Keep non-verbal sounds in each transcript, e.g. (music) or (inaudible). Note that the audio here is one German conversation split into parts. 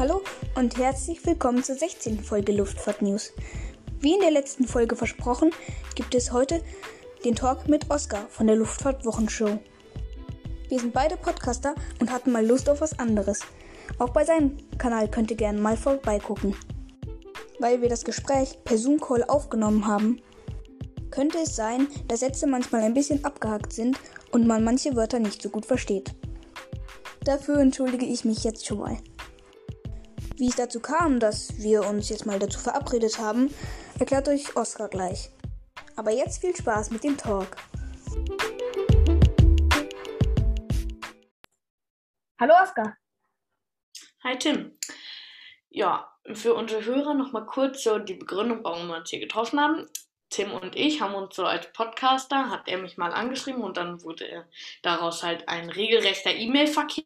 Hallo und herzlich willkommen zur 16. Folge Luftfahrt News. Wie in der letzten Folge versprochen, gibt es heute den Talk mit Oskar von der Luftfahrt Wochenshow. Wir sind beide Podcaster und hatten mal Lust auf was anderes. Auch bei seinem Kanal könnt ihr gerne mal vorbeigucken. Weil wir das Gespräch per Zoom-Call aufgenommen haben, könnte es sein, dass Sätze manchmal ein bisschen abgehackt sind und man manche Wörter nicht so gut versteht. Dafür entschuldige ich mich jetzt schon mal. Wie es dazu kam, dass wir uns jetzt mal dazu verabredet haben, erklärt euch Oskar gleich. Aber jetzt viel Spaß mit dem Talk. Hallo Oskar. Hi Tim. Ja, für unsere Hörer nochmal kurz so die Begründung, warum wir uns hier getroffen haben. Tim und ich haben uns so als Podcaster, hat er mich mal angeschrieben und dann wurde daraus halt ein regelrechter E-Mail-Verkehr.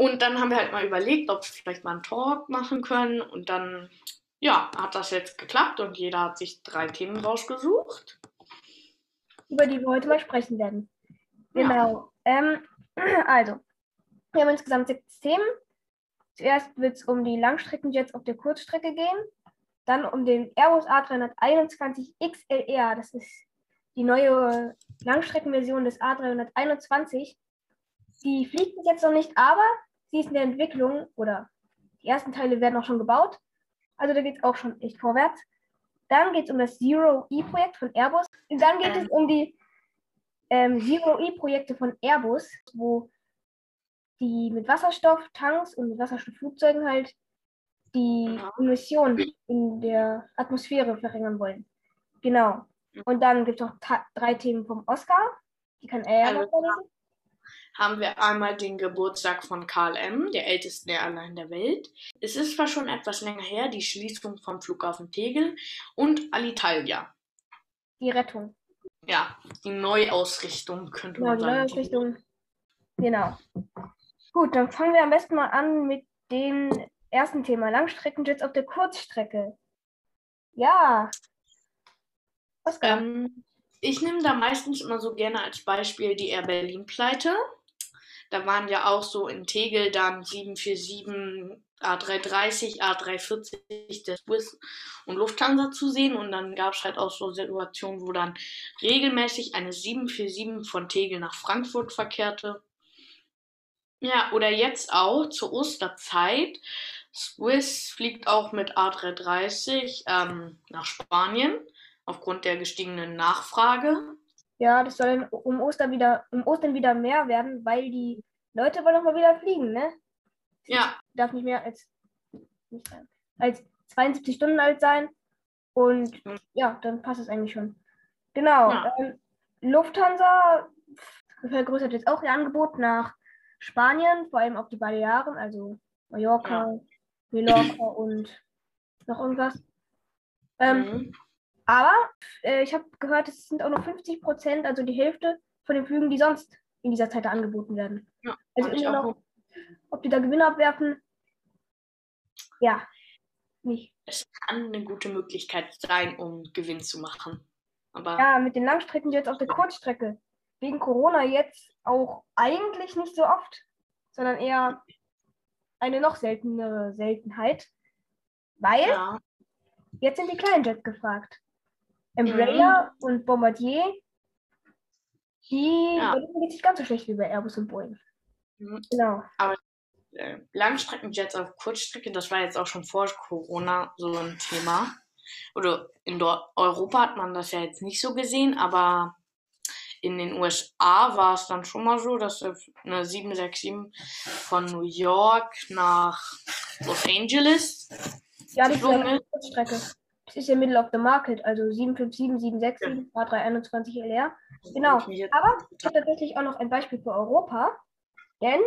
Und dann haben wir halt mal überlegt, ob wir vielleicht mal einen Talk machen können. Und dann, ja, hat das jetzt geklappt und jeder hat sich drei Themen rausgesucht. Über die wir heute mal sprechen werden. Genau. Ja. Ähm, (clears throat) also, wir haben insgesamt sechs Themen. Zuerst wird es um die Langstreckenjets auf der Kurzstrecke gehen. Dann um den Airbus A321 XLR. Das ist die neue Langstreckenversion des A321. Die fliegt jetzt noch nicht, aber sie ist in der Entwicklung oder die ersten Teile werden auch schon gebaut. Also da geht es auch schon echt vorwärts. Dann geht es um das Zero-E-Projekt von Airbus. Und dann geht es um die ähm, Zero-E-Projekte von Airbus, wo die mit Wasserstofftanks und mit Wasserstoffflugzeugen halt die Emissionen in der Atmosphäre verringern wollen. Genau. Und dann gibt es noch drei Themen vom Oscar. Die kann er ja noch vorlesen haben wir einmal den Geburtstag von KLM, der ältesten Airline der Welt. Es ist zwar schon etwas länger her, die Schließung vom Flughafen Tegel und Alitalia. Die Rettung. Ja, die Neuausrichtung könnte man ja, sagen. Die Neuausrichtung. Genau. Gut, dann fangen wir am besten mal an mit dem ersten Thema: Langstreckenjets auf der Kurzstrecke. Ja. Ähm, ich nehme da meistens immer so gerne als Beispiel die Air Berlin Pleite. Da waren ja auch so in Tegel dann 747, A330, A340 der Swiss und Lufthansa zu sehen. Und dann gab es halt auch so Situationen, wo dann regelmäßig eine 747 von Tegel nach Frankfurt verkehrte. Ja, oder jetzt auch zur Osterzeit. Swiss fliegt auch mit A330 ähm, nach Spanien aufgrund der gestiegenen Nachfrage. Ja, das soll um Ostern wieder, um Ostern wieder mehr werden, weil die Leute wollen noch mal wieder fliegen, ne? Ja. Darf nicht mehr als, nicht als 72 Stunden alt sein. Und ja, dann passt es eigentlich schon. Genau. Ja. Ähm, Lufthansa vergrößert jetzt auch ihr Angebot nach Spanien, vor allem auf die Balearen, also Mallorca, ja. Mallorca und noch irgendwas. Ähm, mhm. Aber äh, ich habe gehört, es sind auch noch 50 Prozent, also die Hälfte von den Flügen, die sonst in dieser Zeit angeboten werden. Ja, also immer noch, ob die da Gewinne abwerfen, ja, nicht. Es kann eine gute Möglichkeit sein, um Gewinn zu machen. Aber ja, mit den Langstrecken jetzt auf der Kurzstrecke. Wegen Corona jetzt auch eigentlich nicht so oft, sondern eher eine noch seltenere Seltenheit. Weil ja. jetzt sind die kleinen Jets gefragt. Embraer mhm. und Bombardier, die ja. geht nicht ganz so schlecht wie bei Airbus und Boeing. Mhm. Genau. Aber äh, Langstreckenjets auf Kurzstrecke, das war jetzt auch schon vor Corona so ein Thema. Oder in Dor Europa hat man das ja jetzt nicht so gesehen, aber in den USA war es dann schon mal so, dass eine 767 von New York nach Los Angeles ja, die Kurzstrecke. Das ist ja Middle of the Market, also 757, 767, ja. A321 LR. Genau. Aber ich habe tatsächlich auch noch ein Beispiel für Europa. Denn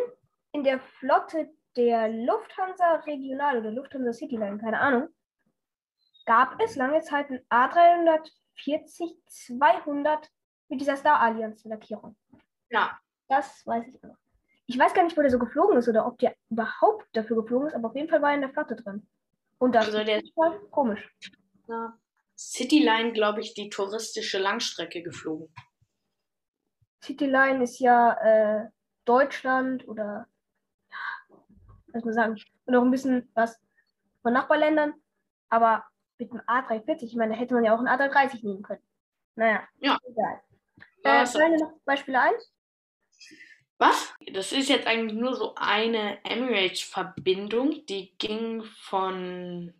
in der Flotte der Lufthansa Regional oder Lufthansa Cityline, keine Ahnung, gab es lange Zeit ein A340-200 mit dieser Star Alliance Lackierung. Ja. Das weiß ich noch. Ich weiß gar nicht, wo der so geflogen ist oder ob der überhaupt dafür geflogen ist, aber auf jeden Fall war er in der Flotte drin. Und das also der ist voll komisch. Cityline, glaube ich, die touristische Langstrecke geflogen. Cityline ist ja äh, Deutschland oder muss man sagen. Und auch ein bisschen was von Nachbarländern. Aber mit dem A340, ich meine, da hätte man ja auch einen A330 nehmen können. Naja, ja. egal. Äh, fallen dir noch Beispiele ein? Was? Das ist jetzt eigentlich nur so eine Emirates-Verbindung, die ging von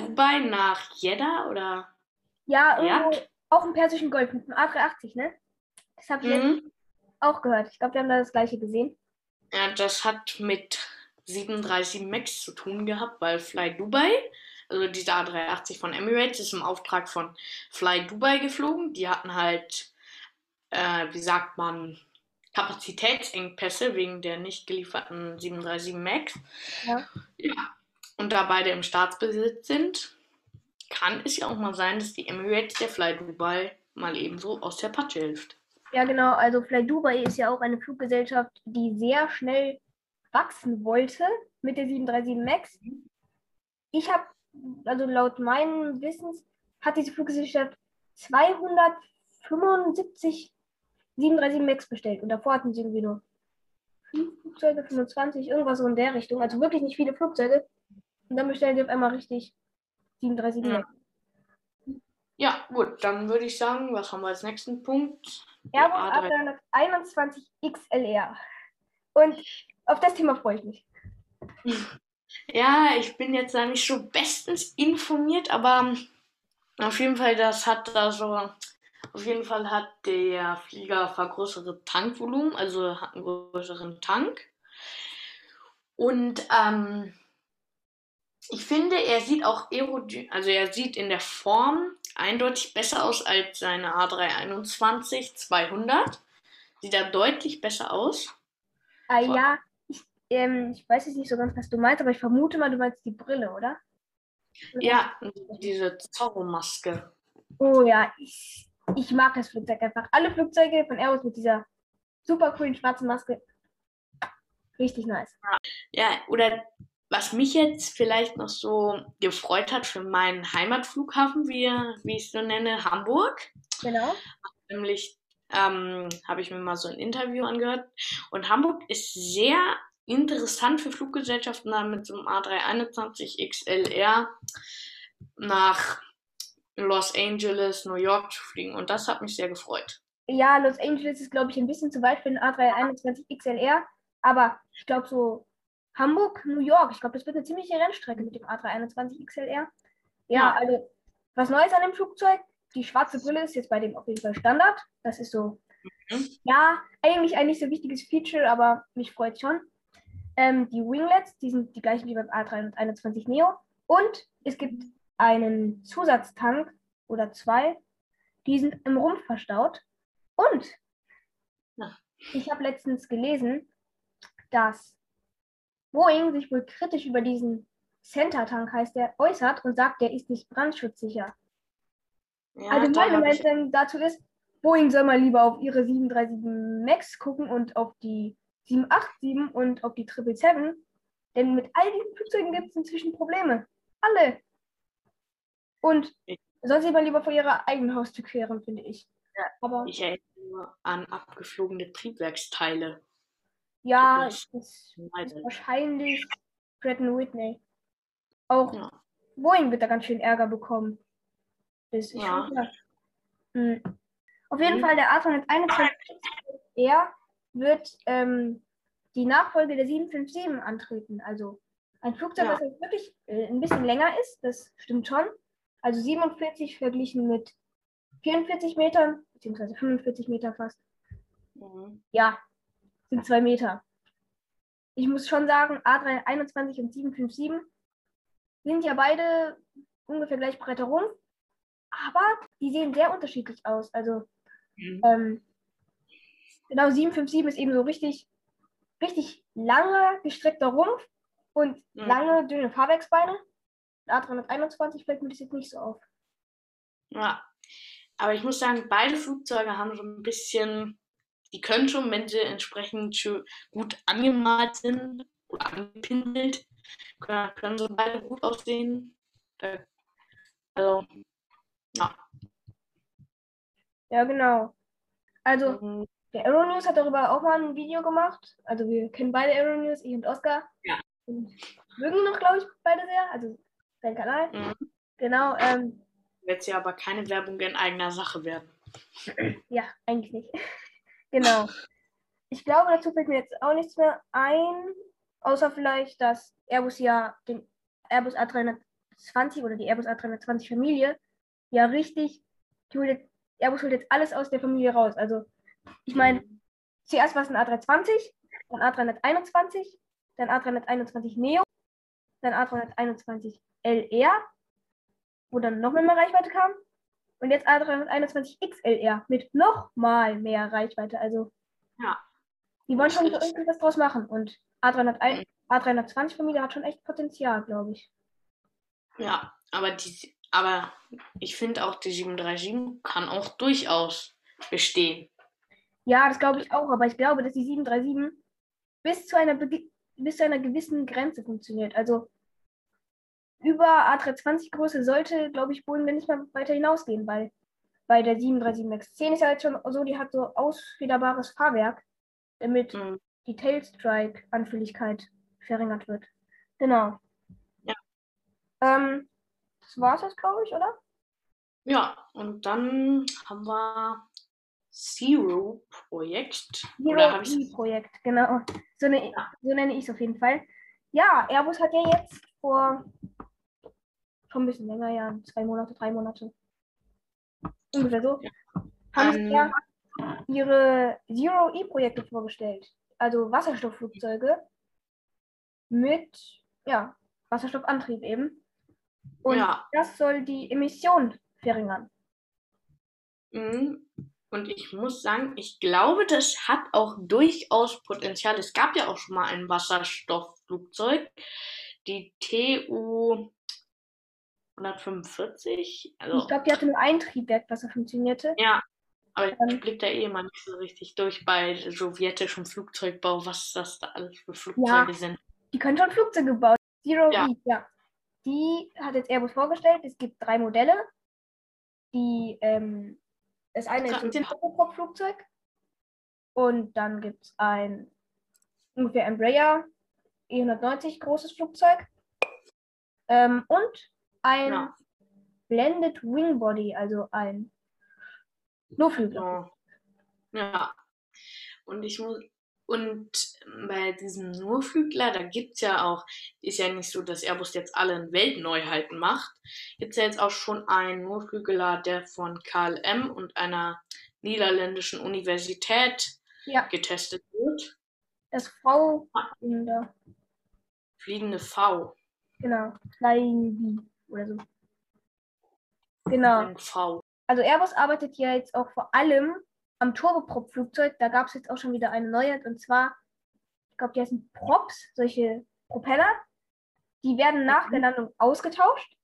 Dubai nach Jeddah oder? Ja, irgendwo, ja. auch im Persischen Golf mit dem A380, ne? Das habe ich mhm. auch gehört. Ich glaube, wir haben da das gleiche gesehen. Ja, das hat mit 737 MAX zu tun gehabt, weil Fly Dubai, also dieser A380 von Emirates, ist im Auftrag von Fly Dubai geflogen. Die hatten halt, äh, wie sagt man, Kapazitätsengpässe wegen der nicht gelieferten 737 MAX. Ja. ja. Und da beide im Staatsbesitz sind, kann es ja auch mal sein, dass die Emirates der Fly Dubai mal ebenso aus der Patsche hilft. Ja, genau. Also Fly Dubai ist ja auch eine Fluggesellschaft, die sehr schnell wachsen wollte mit der 737 MAX. Ich habe, also laut meinem Wissens, hat diese Fluggesellschaft 275 37 Max bestellt und davor hatten sie irgendwie nur fünf Flugzeuge, 25, irgendwas so in der Richtung. Also wirklich nicht viele Flugzeuge. Und dann bestellen sie auf einmal richtig 37 ja. Ja, gut, dann würde ich sagen, was haben wir als nächsten Punkt? Airbus A321 XLR. Und auf das Thema freue ich mich. Ja, ich bin jetzt da nicht so bestens informiert, aber auf jeden Fall, das hat da so auf jeden Fall hat der Flieger vergrößerte Tankvolumen, also hat einen größeren Tank. Und ähm, ich finde, er sieht auch aerodynamisch, also er sieht in der Form eindeutig besser aus als seine A321 200. Sieht er deutlich besser aus. Ah ja, ich, ähm, ich weiß jetzt nicht so ganz, was du meinst, aber ich vermute mal, du meinst die Brille, oder? oder? Ja, diese Zorro-Maske. Oh ja, ich, ich mag das Flugzeug einfach. Alle Flugzeuge von Airbus mit dieser super coolen schwarzen Maske. Richtig nice. Ja, oder was mich jetzt vielleicht noch so gefreut hat für meinen Heimatflughafen, wie, wie ich es so nenne, Hamburg. Genau. Nämlich ähm, habe ich mir mal so ein Interview angehört. Und Hamburg ist sehr interessant für Fluggesellschaften, mit so einem A321 XLR nach Los Angeles, New York zu fliegen. Und das hat mich sehr gefreut. Ja, Los Angeles ist, glaube ich, ein bisschen zu weit für den A321 XLR. Aber ich glaube, so Hamburg, New York, ich glaube, das wird eine ziemliche Rennstrecke mit dem A321 XLR. Ja, also was Neues an dem Flugzeug. Die schwarze Brille ist jetzt bei dem auf jeden Fall Standard. Das ist so, mhm. ja, eigentlich ein nicht so wichtiges Feature, aber mich freut schon. Ähm, die Winglets, die sind die gleichen wie beim A321 Neo. Und es gibt einen Zusatztank oder zwei, die sind im Rumpf verstaut. Und ich habe letztens gelesen, dass Boeing sich wohl kritisch über diesen Center-Tank, heißt der, äußert und sagt, der ist nicht brandschutzsicher. Ja, also meine Meinung dazu ist, Boeing soll mal lieber auf ihre 737 MAX gucken und auf die 787 und auf die 777, denn mit all diesen Flugzeugen gibt es inzwischen Probleme. Alle. Und soll sie mal lieber vor ihrer eigenen Haustür kehren, finde ich. Ja, Aber ich erinnere nur an abgeflogene Triebwerksteile. Ja, das ist, ist wahrscheinlich Pratt Whitney. Auch ja. Boeing wird da ganz schön Ärger bekommen. Das ist ja. Mhm. Auf jeden mhm. Fall, der A321R wird ähm, die Nachfolge der 757 antreten. Also ein Flugzeug, ja. das wirklich äh, ein bisschen länger ist, das stimmt schon. Also 47 verglichen mit 44 Metern, beziehungsweise 45 Meter fast. Mhm. Ja, sind zwei Meter. Ich muss schon sagen, A321 und 757 sind ja beide ungefähr gleich breiter Rumpf, aber die sehen sehr unterschiedlich aus. Also mhm. ähm, genau 757 ist eben so richtig, richtig lange gestreckter Rumpf und mhm. lange dünne Fahrwerksbeine. A321 fällt mir das jetzt nicht so auf. Ja, aber ich muss sagen, beide Flugzeuge haben so ein bisschen, die können schon, wenn sie entsprechend gut angemalt sind oder angepinselt, können, können sie beide gut aussehen. Also, ja. Ja, genau. Also, mhm. der Aeronews hat darüber auch mal ein Video gemacht. Also, wir kennen beide Aeronews, ich und Oscar. Ja. Und mögen noch, glaube ich, beide sehr. Also sein Kanal. Mhm. Genau. Ähm, Wird ja aber keine Werbung in eigener Sache werden. Ja, eigentlich nicht. Genau. Ich glaube, dazu fällt mir jetzt auch nichts mehr ein, außer vielleicht, dass Airbus ja den Airbus A320 oder die Airbus A320 Familie ja richtig, holt Airbus holt jetzt alles aus der Familie raus. Also, ich meine, zuerst war es ein A320, dann A321, dann A321 Neo, dann A321 LR, wo dann noch mehr Reichweite kam. Und jetzt A321 XLR mit nochmal mehr Reichweite. Also, ja. die wollen schon irgendwas draus machen. Und A301, A320-Familie hat schon echt Potenzial, glaube ich. Ja, aber, die, aber ich finde auch, die 737 kann auch durchaus bestehen. Ja, das glaube ich auch, aber ich glaube, dass die 737 bis zu einer, bis zu einer gewissen Grenze funktioniert. Also über A320 Größe sollte, glaube ich, Boeing nicht mehr weiter hinausgehen, weil bei der 737 MAX 10 ist ja jetzt schon so, die hat so ausfederbares Fahrwerk, damit mhm. die Tailstrike-Anfälligkeit verringert wird. Genau. Ja. Ähm, das war es jetzt, glaube ich, oder? Ja, und dann haben wir Zero-Projekt. Zero-E-Projekt, genau. So, ne, ja. so nenne ich es auf jeden Fall. Ja, Airbus hat ja jetzt vor schon ein bisschen länger, ja, zwei Monate, drei Monate. Ungefähr so. Ja. Haben sie ja ihre Zero-E-Projekte vorgestellt. Also Wasserstoffflugzeuge mit ja, Wasserstoffantrieb eben. Und ja. das soll die Emission verringern. Mhm. Und ich muss sagen, ich glaube, das hat auch durchaus Potenzial. Es gab ja auch schon mal ein Wasserstoffflugzeug, die TU 145. Also, ich glaube, die hatte nur ein Triebwerk, was er funktionierte. Ja, aber ich blicke da eh immer nicht so richtig durch bei sowjetischem Flugzeugbau, was das da alles für Flugzeuge ja, sind. Die können schon Flugzeuge bauen. Zero ja. E, ja. Die hat jetzt Airbus vorgestellt. Es gibt drei Modelle. Die ähm, das eine ist ein Turboprop-Flugzeug. Und dann gibt es ein ungefähr Embraer E190 großes Flugzeug. Ähm, und ein ja. Blended Wing Body, also ein Nurflügler. Ja. Und ich muss. Und bei diesem Nurflügler, da gibt es ja auch, ist ja nicht so, dass Airbus jetzt alle Weltneuheiten macht. Gibt es ja jetzt auch schon einen Nurflügler, der von KLM und einer niederländischen Universität ja. getestet wird. Das V fliegende. Fliegende V. Genau. Flying V oder so. Genau. Also Airbus arbeitet ja jetzt auch vor allem am Turboprop-Flugzeug, da gab es jetzt auch schon wieder eine neue, und zwar, ich glaube, die heißen Props, solche Propeller. Die werden nach mhm. der Landung ausgetauscht.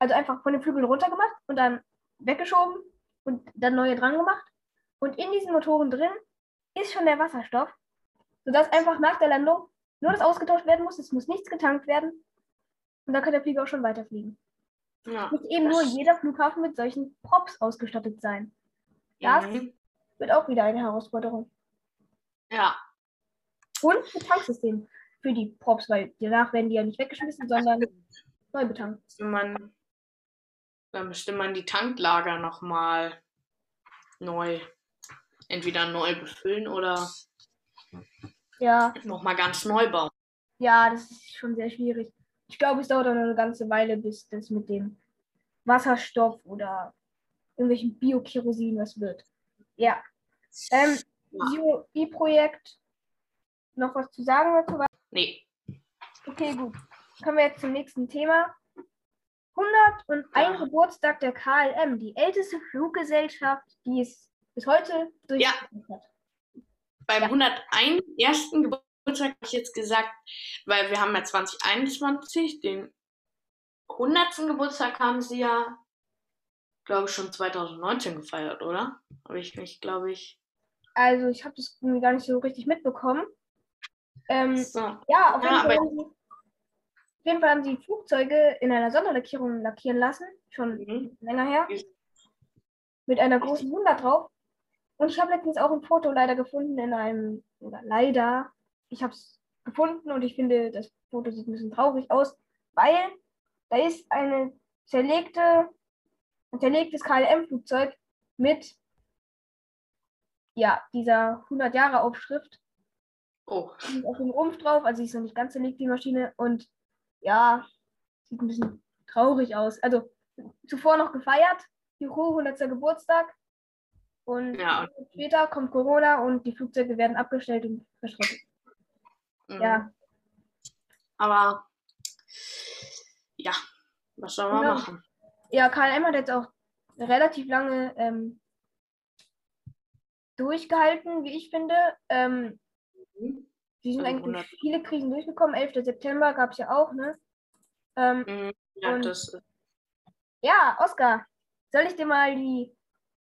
Also einfach von den Flügeln runtergemacht und dann weggeschoben und dann neue dran gemacht. Und in diesen Motoren drin ist schon der Wasserstoff, sodass einfach nach der Landung nur das ausgetauscht werden muss. Es muss nichts getankt werden. Und dann kann der Flieger auch schon weiterfliegen. Ja, muss eben nur jeder Flughafen mit solchen Props ausgestattet sein. Das mhm. wird auch wieder eine Herausforderung. Ja. Und ein Tanksystem für die Props, weil danach werden die ja nicht weggeschmissen, sondern neu betankt. Man, dann müsste man die Tanklager nochmal neu, entweder neu befüllen oder ja. nochmal ganz neu bauen. Ja, das ist schon sehr schwierig. Ich glaube, es dauert eine ganze Weile, bis das mit dem Wasserstoff oder irgendwelchen Bio-Kerosin was wird. Ja. Ähm, E-Projekt. Noch was zu sagen dazu? Nee. Okay, gut. Kommen wir jetzt zum nächsten Thema. 101 ja. Geburtstag der KLM, die älteste Fluggesellschaft, die es bis heute durchgeführt ja. hat. Beim ja. 101. ersten Geburtstag habe ich jetzt gesagt, weil wir haben ja 2021, den 100. Geburtstag haben sie ja glaube ich, schon 2019 gefeiert, oder? Habe ich nicht, glaube ich. Also ich habe das gar nicht so richtig mitbekommen. Ähm, so. Ja, auf jeden, ja, Fall haben sie, auf jeden Fall haben sie Flugzeuge in einer Sonderlackierung lackieren lassen, schon mhm. länger her. Mit einer großen 100 drauf. Und ich habe letztens auch ein Foto leider gefunden in einem, oder leider, ich habe es gefunden und ich finde, das Foto sieht ein bisschen traurig aus, weil da ist eine zerlegte, ein zerlegtes KLM-Flugzeug mit ja, dieser 100 Jahre Aufschrift. Oh. Ist auf dem Rumpf drauf, also sie ist noch nicht ganz zerlegt, die Maschine. Und ja, sieht ein bisschen traurig aus. Also zuvor noch gefeiert, Juhu, 100. Geburtstag. Und Ja. später kommt Corona und die Flugzeuge werden abgestellt und verschrottet. Mhm. Ja, Aber ja, was soll man Genau. machen? ja, KLM hat jetzt auch relativ lange ähm, durchgehalten, wie ich finde. Ähm, Mhm. sie sind Also eigentlich durch 100. viele Krisen durchgekommen. 11. September gab es ja auch, ne? Ähm, Mhm. Ja, das ja, Oskar, soll ich dir mal die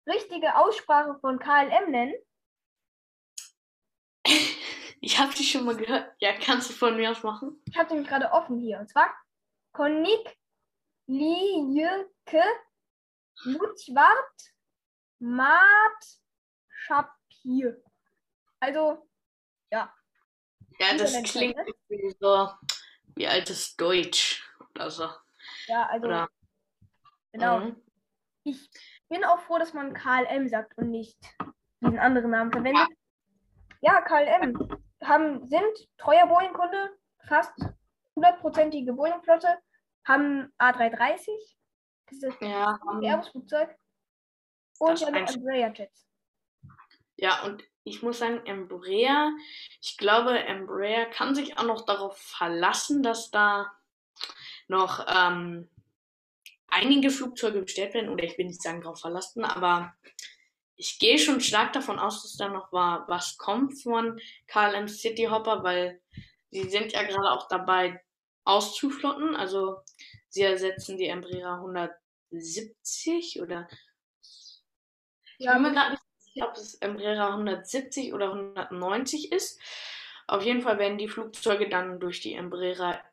richtige Aussprache von KLM nennen? Ich habe die schon mal gehört. Ja, kannst du von mir aus machen? Ich habe den gerade offen hier. Und zwar Konik Lieke Lutschwart Mat Schapir. Also, Ja, das Niederländisch, klingt irgendwie so wie altes Deutsch oder so. ja, also, Oder? genau. Mhm. Ich bin auch froh, dass man KLM sagt und nicht diesen anderen Namen verwendet. Ja, KLM haben, sind treuer Boeing-Kunde, fast hundertprozentige Boeing-Flotte, haben A330, dieses Ja, ähm, Airbus-Flugzeug, und Das einzige- Embraer-Jets. ja, und ich muss sagen, Embraer, ich glaube, Embraer kann sich auch noch darauf verlassen, dass da noch ähm, einige Flugzeuge bestellt werden, oder ich will nicht sagen darauf verlassen, aber ich gehe schon stark davon aus, dass da noch war, was kommt von KLM City Hopper, weil sie sind ja gerade auch dabei auszuflotten, also sie ersetzen die Embraer 170 oder ich Ja, bin mir gerade nicht sicher, ob es Embraer 170 oder 190 ist. Auf jeden Fall werden die Flugzeuge dann durch die Embraer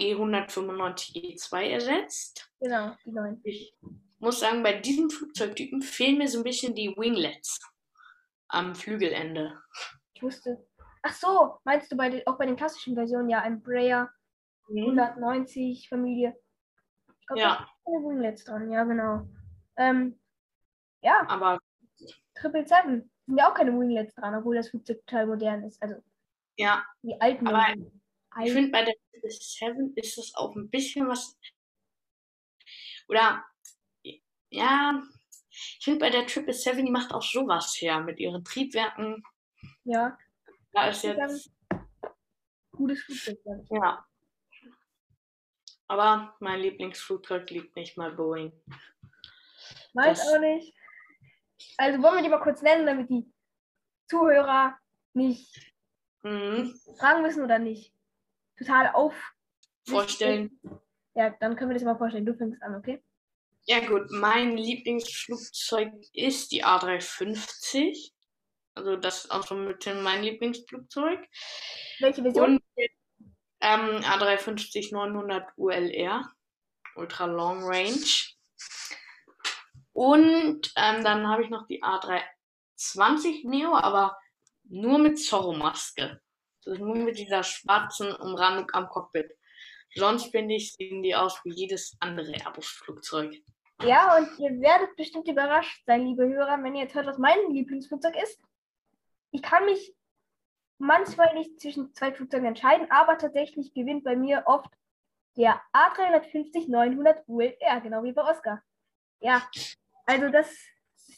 E E195 E2 ersetzt. genau, die neuen. Muss sagen, bei diesem Flugzeugtypen fehlen mir so ein bisschen die Winglets am Flügelende. Ich wusste. Ach so, meinst du bei den, auch bei den klassischen Versionen, ja, Embraer 190 Familie. Ich glaube, Ja. da sind keine Winglets dran, ja, genau. Ähm, ja, Aber Triple Seven sind ja auch keine Winglets dran, obwohl das Flugzeug total modern ist. Also ja, die alten. Aber Versionen. ich finde bei der 7 ist das auch ein bisschen was. Oder ja, ich finde bei der 777, die macht auch sowas her mit ihren Triebwerken. ja, Da ist jetzt. gutes Flugzeug. Ja. Aber mein Lieblingsflugzeug liegt nicht mal Boeing. Meins auch nicht. Also wollen wir die mal kurz nennen, damit die Zuhörer nicht Mhm. fragen müssen oder nicht total auf. Vorstellen. Ja, dann können wir das mal vorstellen. Du fängst an, okay? Ja gut, mein Lieblingsflugzeug ist die A350. Also das ist auch so mit mein Lieblingsflugzeug. Welche Version? Und ähm, A350 900 ULR, Ultra Long Range. Und ähm, dann habe ich noch die A320 Neo, aber nur mit Zorro-Maske. Ist nur mit dieser schwarzen Umrandung am Cockpit. Sonst finde ich, sehen die aus wie jedes andere Airbus-Flugzeug. Ja, und ihr werdet bestimmt überrascht sein, liebe Hörer, wenn ihr jetzt hört, was mein Lieblingsflugzeug ist. Ich kann mich manchmal nicht zwischen zwei Flugzeugen entscheiden, aber tatsächlich gewinnt bei mir oft der A350-900 ULR, genau wie bei Oscar. Ja, also das,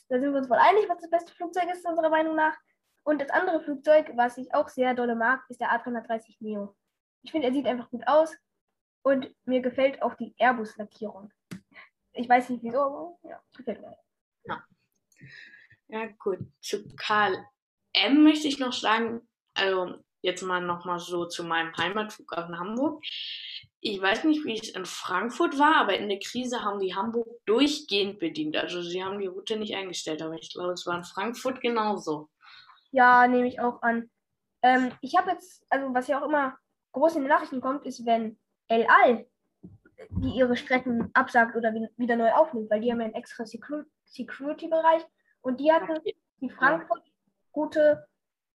da sind wir uns wohl einig, was das beste Flugzeug ist, unserer Meinung nach. Und das andere Flugzeug, was ich auch sehr dolle mag, ist der A330 Neo. Ich finde, er sieht einfach gut aus und mir gefällt auch die Airbus-Lackierung. Ich weiß nicht wieso, aber ja, gefällt mir. Ja, gut. Zu KLM möchte ich noch sagen, also jetzt mal nochmal so zu meinem Heimatflughafen Hamburg. Ich weiß nicht, wie es in Frankfurt war, aber in der Krise haben die Hamburg durchgehend bedient. Also sie haben die Route nicht eingestellt, aber ich glaube, es war in Frankfurt genauso. Ja, nehme ich auch an. Ähm, ich habe jetzt, also was ja auch immer groß in den Nachrichten kommt, ist, wenn El Al, die ihre Strecken absagt oder wi- wieder neu aufnimmt, weil die haben ja einen extra Secu- Security-Bereich und die hatten die Frankfurt-Route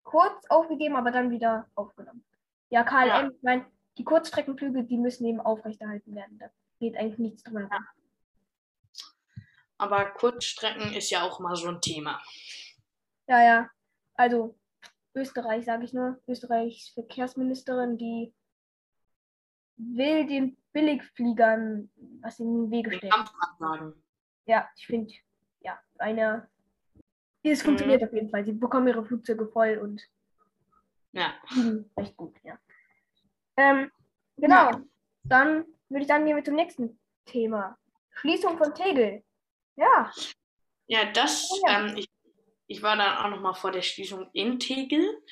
kurz aufgegeben, aber dann wieder aufgenommen. Ja, KLM, ja. ich meine, die Kurzstreckenflüge, die müssen eben aufrechterhalten werden. Da geht eigentlich nichts drum Ja. Aber Kurzstrecken ist ja auch mal so ein Thema. Ja, ja. Also Österreich, sage ich nur. Österreichs Verkehrsministerin, die will den Billigfliegern was in den Wege stellen. Ja, ich finde, ja, eine. Es mhm. funktioniert auf jeden Fall. Sie bekommen ihre Flugzeuge voll und ja. recht gut, ja. Ähm, genau. Ja. Dann würde ich sagen, gehen wir zum nächsten Thema. Schließung von Tegel. Ja. Ja, das, ja. Ähm, ich, ich war dann auch noch mal vor der Schließung in Tegel.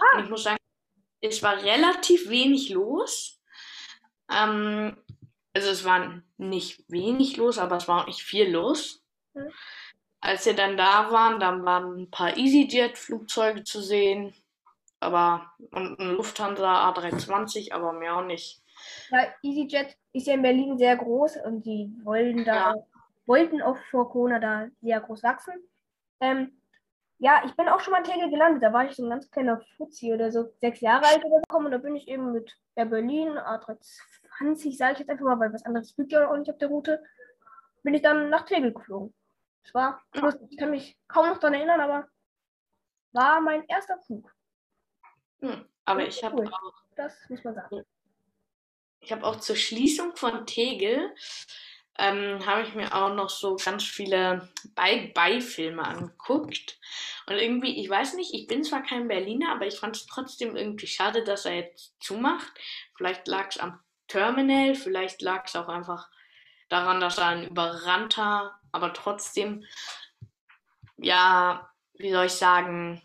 Ah. Und ich muss sagen, es war relativ wenig los. Ähm, also es war nicht wenig los, aber es war auch nicht viel los. Mhm. Als wir dann da waren, dann waren ein paar EasyJet-Flugzeuge zu sehen, aber und ein Lufthansa A320, aber mehr auch nicht. Ja, EasyJet ist ja in Berlin sehr groß und die wollen da ja. wollten auch vor Corona da sehr groß wachsen. Ähm, ja, ich bin auch schon mal in Tegel gelandet. Da war ich so ein ganz kleiner Fuzzi oder so, sechs Jahre alt oder so. Und da bin ich eben mit Air Berlin, A320, sage ich jetzt einfach mal, weil was anderes fliegt ja auch nicht auf der Route, bin ich dann nach Tegel geflogen. Das war, ich kann mich kaum noch daran erinnern, aber war mein erster Flug. Hm, aber ich habe cool. auch. Das muss man sagen. Ich habe auch zur Schließung von Tegel ähm, habe ich mir auch noch so ganz viele Bye-Bye-Filme angeguckt. Und irgendwie, ich weiß nicht, ich bin zwar kein Berliner, aber ich fand es trotzdem irgendwie schade, dass er jetzt zumacht. Vielleicht lag es am Terminal, vielleicht lag es auch einfach daran, dass er ein überrannter, aber trotzdem, ja, wie soll ich sagen,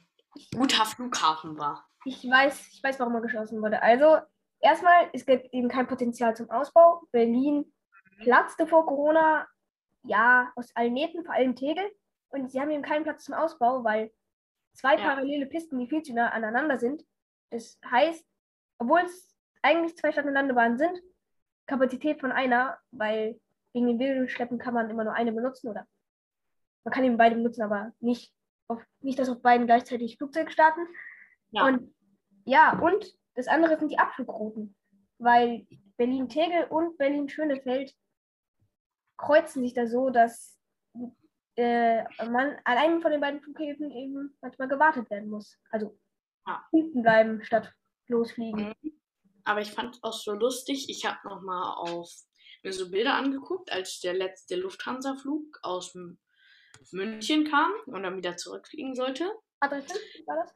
guter Flughafen war. Ich weiß, ich weiß, warum er geschlossen wurde. Also, erstmal, es gibt eben kein Potenzial zum Ausbau. Berlin platzte vor Corona, ja, aus allen Nähten, vor allem Tegel. Und sie haben eben keinen Platz zum Ausbau, weil zwei ja. parallele Pisten, die viel zu nah aneinander sind. Das heißt, obwohl es eigentlich zwei Stadt- und Landebahnen sind, Kapazität von einer, weil wegen den Bildungsschleppen kann man immer nur eine benutzen oder man kann eben beide benutzen, aber nicht, auf, nicht dass auf beiden gleichzeitig Flugzeuge starten. Ja. Und ja, und das andere sind die Abflugrouten, weil Berlin-Tegel und Berlin-Schönefeld kreuzen sich da so, dass äh, man an einem von den beiden Flughäfen eben manchmal gewartet werden muss. Also ja. hinten bleiben statt losfliegen. Mhm. Aber ich fand es auch so lustig. Ich habe nochmal auf mir so Bilder angeguckt, als der letzte Lufthansa-Flug aus München kam und dann wieder zurückfliegen sollte. A350 war das?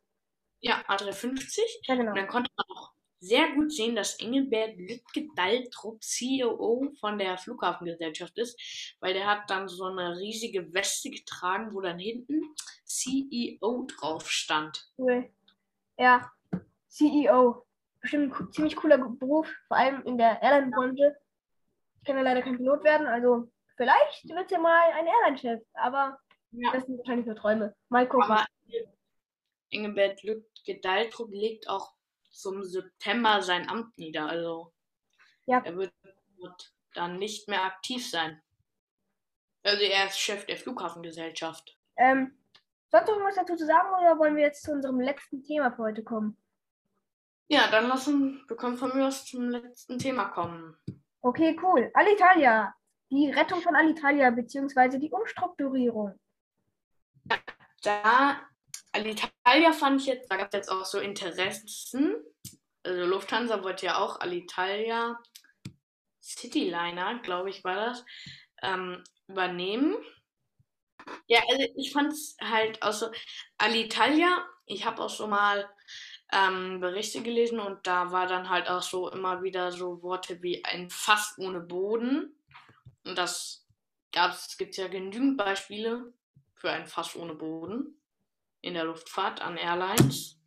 Ja, A350. Ja, genau. Und dann konnte man auch sehr gut sehen, dass Engelbert Lütke-Daltrup CEO von der Flughafengesellschaft ist, weil der hat dann so eine riesige Weste getragen, wo dann hinten CEO drauf stand. Cool. Ja, CEO. Bestimmt ein ziemlich cooler Beruf, vor allem in der Airline-Branche. Ich kann ja leider kein Pilot werden, also vielleicht wird ja mal ein Airline-Chef, aber ja. das sind wahrscheinlich nur Träume. Mal gucken. Aber Engelbert Lütke-Daltrup legt auch zum September sein Amt nieder. Also ja. er wird, wird dann nicht mehr aktiv sein. Also er ist Chef der Flughafengesellschaft. Ähm, sonst noch was dazu zu sagen oder wollen wir jetzt zu unserem letzten Thema für heute kommen? Ja, dann lassen wir können von mir aus zum letzten Thema kommen. Okay, cool. Alitalia. Die Rettung von Alitalia bzw. die Umstrukturierung. Ja, da Alitalia fand ich jetzt, da gab es jetzt auch so Interessen. Also Lufthansa wollte ja auch Alitalia Cityliner, glaube ich, war das, ähm, übernehmen. Ja, also ich fand es halt auch so, Alitalia, ich habe auch so mal ähm, Berichte gelesen und da war dann halt auch so immer wieder so Worte wie ein Fass ohne Boden. Und das gibt es ja genügend Beispiele für ein Fass ohne Boden in der Luftfahrt an Airlines.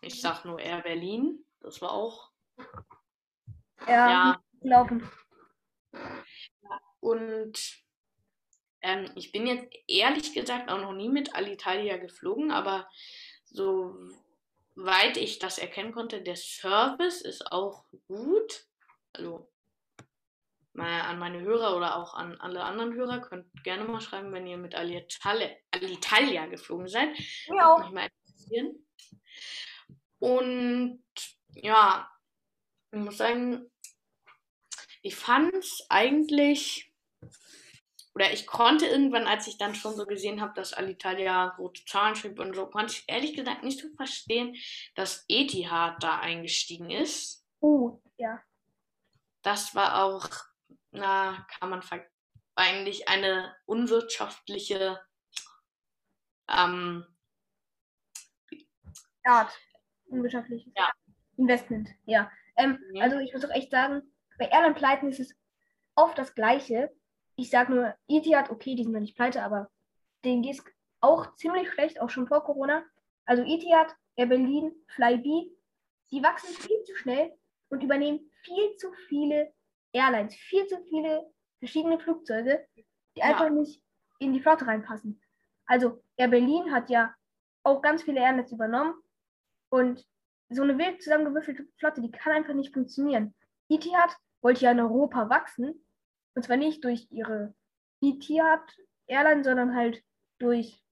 Ich sag nur Air Berlin. Das war auch. Ja, ja. laufen. Und ähm, ich bin jetzt ehrlich gesagt auch noch nie mit Alitalia geflogen, aber soweit ich das erkennen konnte, der Service ist auch gut. Also mal an meine Hörer oder auch an alle anderen Hörer, könnt gerne mal schreiben, wenn ihr mit Alitalia, Alitalia geflogen seid. Ja. Mich mal interessieren. Und ja, Ich muss sagen, ich fand es eigentlich, oder ich konnte irgendwann, als ich dann schon so gesehen habe, dass Alitalia rote Zahlen schrieb und so, konnte ich ehrlich gesagt nicht so verstehen, dass Etihad da eingestiegen ist. Oh, ja. Das war auch, na, kann man eigentlich eine unwirtschaftliche ähm, Art. Unwirtschaftliches ja. Investment, ja. Ähm, mhm. Also ich muss auch echt sagen, bei Airline-Pleiten ist es oft das Gleiche. Ich sage nur, Etihad, okay, die sind noch nicht pleite, aber denen geht es auch ziemlich schlecht, auch schon vor Corona. Also Etihad, Air Berlin, Flybe, die wachsen viel zu schnell und übernehmen viel zu viele Airlines, viel zu viele verschiedene Flugzeuge, die ja. einfach nicht in die Flotte reinpassen. Also Air Berlin hat ja auch ganz viele Airlines übernommen und so eine wild zusammengewürfelte Flotte, die kann einfach nicht funktionieren. Etihad wollte ja in Europa wachsen. Und zwar nicht durch ihre Etihad Airline, sondern halt durch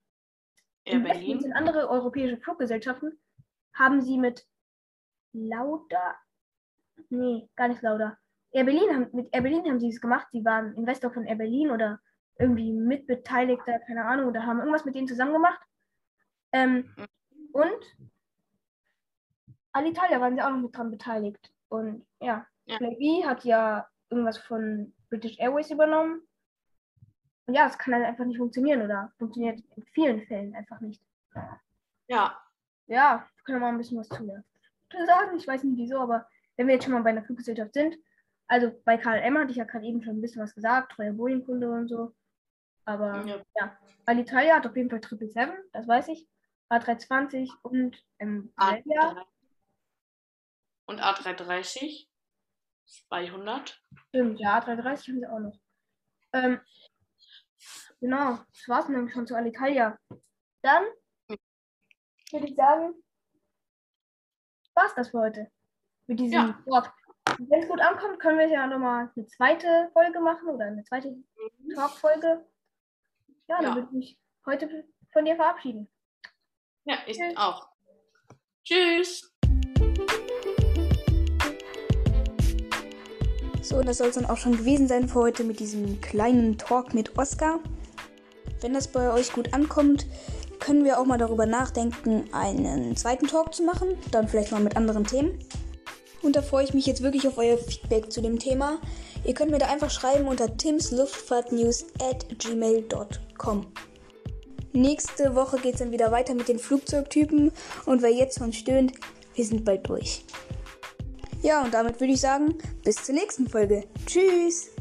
Air Berlin. in andere europäische Fluggesellschaften. Haben sie mit Lauda, nee, gar nicht Lauda. Air Berlin haben, mit Air Berlin haben sie es gemacht. Sie waren Investor von Air Berlin oder irgendwie Mitbeteiligter, keine Ahnung, oder haben irgendwas mit denen zusammen gemacht. Ähm, mhm. und Alitalia waren sie auch noch mit dran beteiligt. Und ja, ja. Hat ja irgendwas von British Airways übernommen. Und ja, es kann halt einfach nicht funktionieren oder funktioniert in vielen Fällen einfach nicht. Ja. Ja, wir können mal ein bisschen was zu sagen. Ich weiß nicht wieso, aber wenn wir jetzt schon mal bei einer Fluggesellschaft sind, also bei KLM hatte ich ja gerade eben schon ein bisschen was gesagt, treuer Boeing-Kunde und so. Aber ja. ja, Alitalia hat auf jeden Fall 777, das weiß ich. A320 und ähm, A3 und A330? 200? Stimmt, ja, A330 haben sie auch noch. Ähm, genau, das war's nämlich schon zu Alitalia. Dann würde ich sagen, war's das für heute. Mit diesem ja. Wort. Wenn es gut ankommt, können wir ja nochmal eine zweite Folge machen oder eine zweite mhm. Talk-Folge. Ja, dann ja. würde ich mich heute von dir verabschieden. Ja, ich Tschüss. auch. Tschüss. So, und das soll es dann auch schon gewesen sein für heute mit diesem kleinen Talk mit Oscar. Wenn das bei euch gut ankommt, können wir auch mal darüber nachdenken, einen zweiten Talk zu machen. Dann vielleicht mal mit anderen Themen. Und da freue ich mich jetzt wirklich auf euer Feedback zu dem Thema. Ihr könnt mir da einfach schreiben unter timsluftfahrtnews at gmail.com. Nächste Woche geht es dann wieder weiter mit den Flugzeugtypen. Und wer jetzt schon stöhnt, wir sind bald durch. Ja, und damit würde ich sagen, bis zur nächsten Folge. Tschüss!